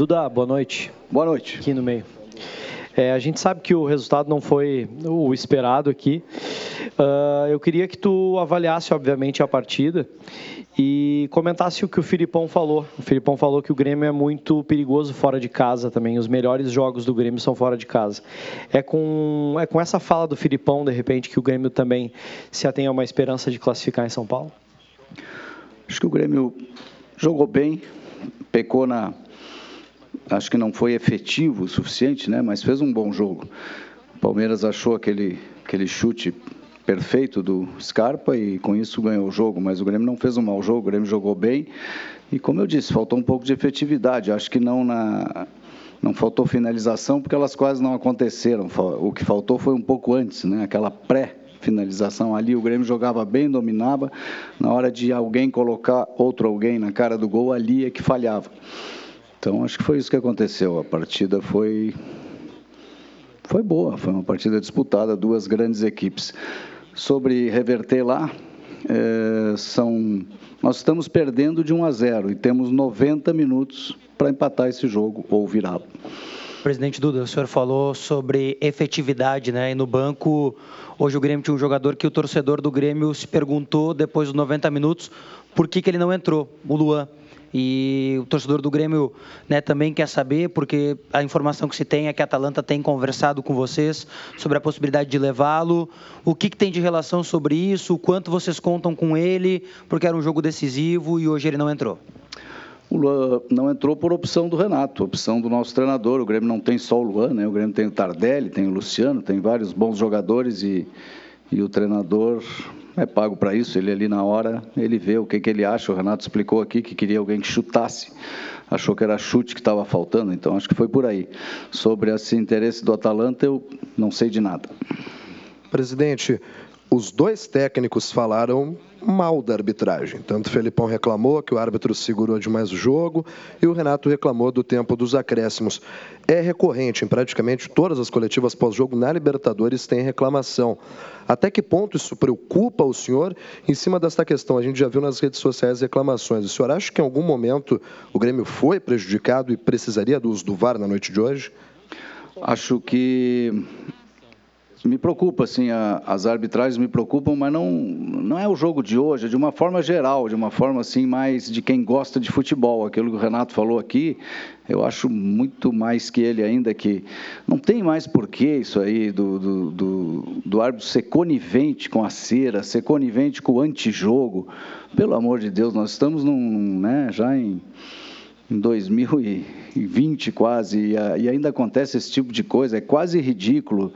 Duda, boa noite. Boa noite. Aqui no meio. É, a gente sabe que o resultado não foi o esperado aqui. Uh, eu queria que tu avaliasse, obviamente, a partida e comentasse o que o Filipão falou. O Filipão falou que o Grêmio é muito perigoso fora de casa também. Os melhores jogos do Grêmio são fora de casa. É com, é com essa fala do Filipão, de repente, que o Grêmio também se atém a uma esperança de classificar em São Paulo? Acho que o Grêmio jogou bem, pecou na, acho que não foi efetivo o suficiente, né? mas fez um bom jogo. O Palmeiras achou aquele, aquele chute perfeito do Scarpa e com isso ganhou o jogo, mas o Grêmio não fez um mau jogo, o Grêmio jogou bem e como eu disse, faltou um pouco de efetividade, acho que não na não faltou finalização porque elas quase não aconteceram. O que faltou foi um pouco antes, né? Aquela pré finalização ali, o Grêmio jogava bem, dominava. Na hora de alguém colocar outro alguém na cara do gol, ali é que falhava. Então, acho que foi isso que aconteceu. A partida foi foi boa, foi uma partida disputada, duas grandes equipes. Sobre reverter lá, é, são nós estamos perdendo de 1 a 0 e temos 90 minutos para empatar esse jogo ou virá-lo. Presidente Duda, o senhor falou sobre efetividade, né? E no banco, hoje o Grêmio tinha um jogador que o torcedor do Grêmio se perguntou depois dos 90 minutos por que, que ele não entrou, o Luan. E o torcedor do Grêmio né, também quer saber, porque a informação que se tem é que a Atalanta tem conversado com vocês sobre a possibilidade de levá-lo. O que, que, tem de relação sobre isso? O quanto vocês contam com ele? Porque era um jogo decisivo e hoje ele não entrou. O Luan não entrou por opção do Renato, opção do nosso treinador. O Grêmio não tem só o Luan, né? o Grêmio tem o Tardelli, tem o Luciano, tem vários bons jogadores e, e o treinador é pago para isso, ele ali na hora, ele vê o que, que ele acha. O Renato explicou aqui que queria alguém que chutasse, achou que era chute que estava faltando, então acho que foi por aí. Sobre esse interesse do Atalanta, eu não sei de nada. Presidente, os dois técnicos falaram mal da arbitragem. Tanto o Felipão reclamou que o árbitro segurou demais o jogo e o Renato reclamou do tempo dos acréscimos. É recorrente em praticamente todas as coletivas pós-jogo na Libertadores tem reclamação. Até que ponto isso preocupa o senhor em cima dessa questão? A gente já viu nas redes sociais reclamações. O senhor acha que em algum momento o Grêmio foi prejudicado e precisaria do uso do VAR na noite de hoje? Acho que me preocupa, assim, a, as arbitragens me preocupam, mas não, não é o jogo de hoje, é de uma forma geral, de uma forma assim mais de quem gosta de futebol. Aquilo que o Renato falou aqui, eu acho muito mais que ele ainda que não tem mais porquê isso aí do, do, do, do árbitro ser conivente com a cera, ser conivente com o antijogo. Pelo amor de Deus, nós estamos num, né, já em em 2020 quase, e, ainda acontece esse tipo de coisa, é quase ridículo.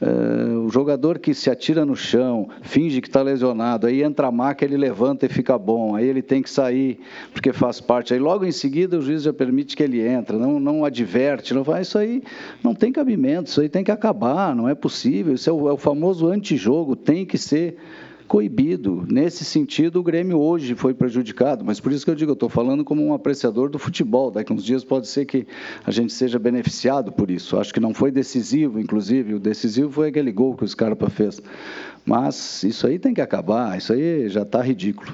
Uh, o jogador que se atira no chão, finge que está lesionado, aí entra a maca, ele levanta e fica bom, aí ele tem que sair porque faz parte. Aí logo em seguida o juiz já permite que ele entre, não, não adverte, não vai. Isso aí não tem cabimento, isso aí tem que acabar, não é possível. Isso é o, é o famoso antijogo, tem que ser coibido. Nesse sentido, o Grêmio hoje foi prejudicado, mas por isso que eu digo, eu estou falando como um apreciador do futebol. Daqui uns dias pode ser que a gente seja beneficiado por isso. Acho que não foi decisivo, inclusive, o decisivo foi aquele gol que o Scarpa fez. Mas isso aí tem que acabar, isso aí já está ridículo.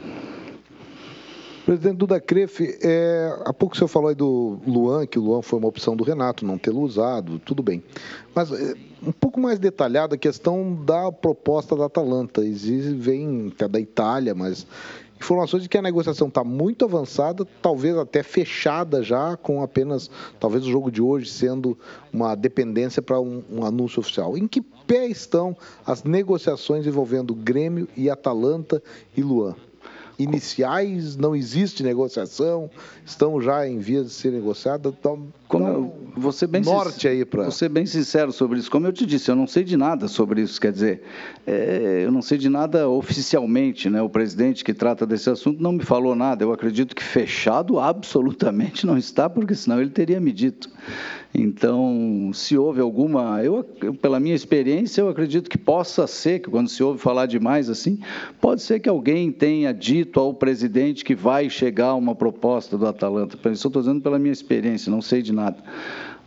Presidente Duda Crefe, é, há pouco o senhor falou aí do Luan, que o Luan foi uma opção do Renato, não tê-lo usado, tudo bem. Mas é, um pouco mais detalhada a questão da proposta da Atalanta. Existe, vem é da Itália, mas informações de que a negociação está muito avançada, talvez até fechada já, com apenas, talvez o jogo de hoje sendo uma dependência para um, um, anúncio oficial. Em que pé estão as negociações envolvendo Grêmio e Atalanta e Luan? Iniciais, não existe negociação, estão já em vias de ser negociada. Então, Como eu, vou ser bem norte aí para. Ser bem sincero sobre isso. Como eu te disse, eu não sei de nada sobre isso. Quer dizer, é, eu não sei de nada oficialmente. Né? O presidente que trata desse assunto não me falou nada. Eu acredito que fechado absolutamente não está, porque senão ele teria me dito. Então, se houve alguma, eu, pela minha experiência, eu acredito que possa ser, que quando se ouve falar demais assim, pode ser que alguém tenha dito ao presidente que vai chegar uma proposta do Atalanta. Isso eu estou dizendo pela minha experiência, não sei de nada.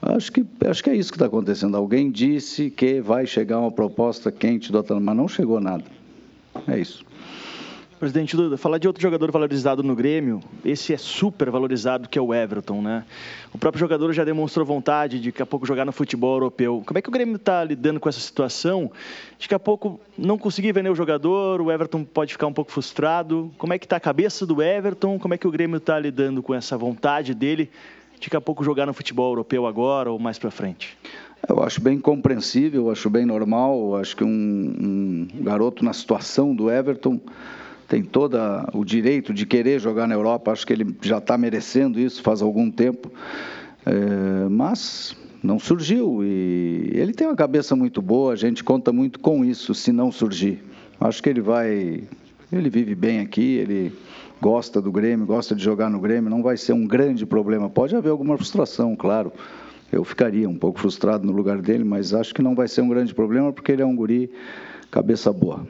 Acho que, acho que é isso que está acontecendo. Alguém disse que vai chegar uma proposta quente do Atalanta, mas não chegou nada. É isso. Presidente Duda, falar de outro jogador valorizado no Grêmio, esse é super valorizado, que é o Everton, né? O próprio jogador já demonstrou vontade de daqui a pouco jogar no futebol europeu. Como é que o Grêmio está lidando com essa situação? Daqui a pouco não conseguir vender o jogador, o Everton pode ficar um pouco frustrado. Como é que está a cabeça do Everton? Como é que o Grêmio está lidando com essa vontade dele de daqui a pouco jogar no futebol europeu agora ou mais para frente? Eu acho bem compreensível, acho bem normal. Acho que um, um garoto na situação do Everton tem todo o direito de querer jogar na Europa. Acho que ele já está merecendo isso faz algum tempo. É, mas não surgiu e ele tem uma cabeça muito boa. A gente conta muito com isso se não surgir. Acho que ele vai, ele vive bem aqui. Ele gosta do Grêmio, gosta de jogar no Grêmio. Não vai ser um grande problema. Pode haver alguma frustração, claro. Eu ficaria um pouco frustrado no lugar dele, mas acho que não vai ser um grande problema porque ele é um guri cabeça boa.